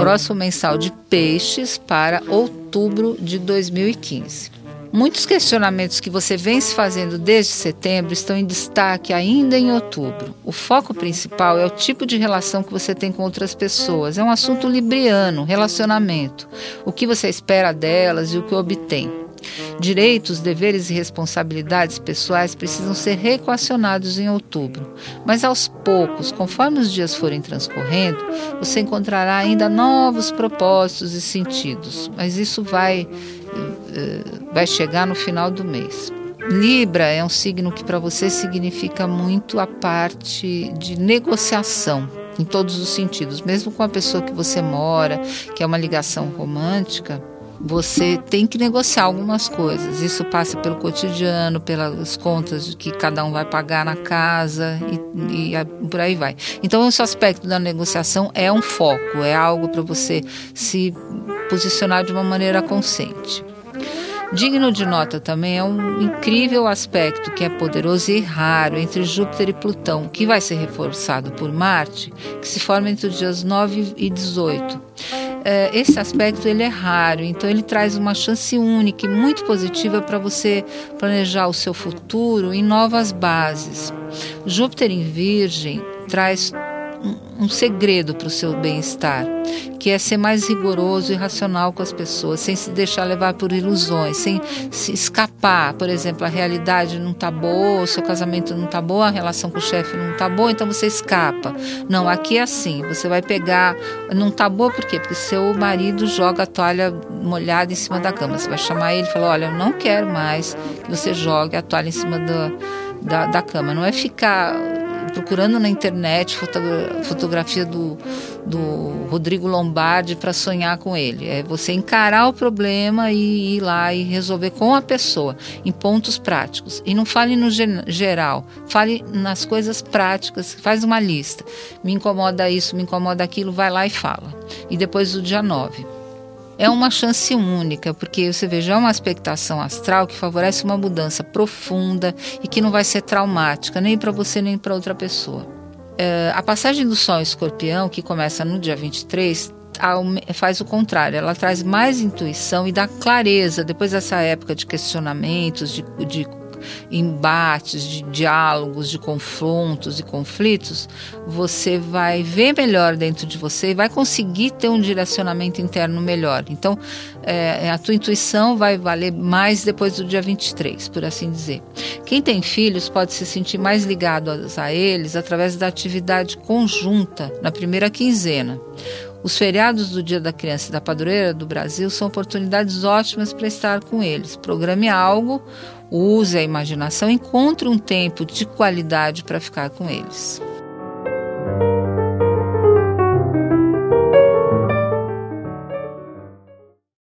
Horóscopo mensal de peixes para outubro de 2015. Muitos questionamentos que você vem se fazendo desde setembro estão em destaque ainda em outubro. O foco principal é o tipo de relação que você tem com outras pessoas. É um assunto libriano, relacionamento. O que você espera delas e o que obtém. Direitos, deveres e responsabilidades pessoais precisam ser reequacionados em outubro, mas aos poucos, conforme os dias forem transcorrendo, você encontrará ainda novos propósitos e sentidos, mas isso vai, eh, vai chegar no final do mês. Libra é um signo que para você significa muito a parte de negociação, em todos os sentidos, mesmo com a pessoa que você mora, que é uma ligação romântica, você tem que negociar algumas coisas. Isso passa pelo cotidiano, pelas contas que cada um vai pagar na casa e, e por aí vai. Então, esse aspecto da negociação é um foco, é algo para você se posicionar de uma maneira consciente. Digno de nota também é um incrível aspecto que é poderoso e raro entre Júpiter e Plutão, que vai ser reforçado por Marte, que se forma entre os dias 9 e 18 é, esse aspecto ele é raro, então ele traz uma chance única e muito positiva para você planejar o seu futuro em novas bases. Júpiter em Virgem traz um, segredo para o seu bem-estar, que é ser mais rigoroso e racional com as pessoas, sem se deixar levar por ilusões, sem se escapar. Por exemplo, a realidade não está boa, o seu casamento não está bom, a relação com o chefe não está boa, então você escapa. Não, aqui é assim, você vai pegar, não está boa por quê? Porque seu marido joga a toalha molhada em cima da cama. Você vai chamar ele e falar, olha, eu não quero mais que você jogue a toalha em cima da, da cama. Não é ficar procurando na internet fotografia do, do Rodrigo Lombardi para sonhar com ele. É você encarar o problema e ir lá e resolver com a pessoa, em pontos práticos. E não fale no geral, fale nas coisas práticas, faz uma lista. Me incomoda isso, me incomoda aquilo, vai lá e fala. E depois do dia 9 é uma chance única, porque você vê, já é uma expectação astral que favorece uma mudança profunda e que não vai ser traumática, nem para você nem para outra pessoa. É, a passagem do Sol em Escorpião, que começa no dia 23, faz o contrário, ela traz mais intuição e dá clareza depois dessa época de questionamentos, de, de embates, de diálogos, de confrontos e conflitos, você vai ver melhor dentro de você e vai conseguir ter um direcionamento interno melhor. Então, é, a tua intuição vai valer mais depois do dia 23, por assim dizer. Quem tem filhos pode se sentir mais ligado a eles através da atividade conjunta na primeira quinzena. Os feriados do Dia da Criança e da Padroeira do Brasil são oportunidades ótimas para estar com eles. Programe algo, use a imaginação, encontre um tempo de qualidade para ficar com eles.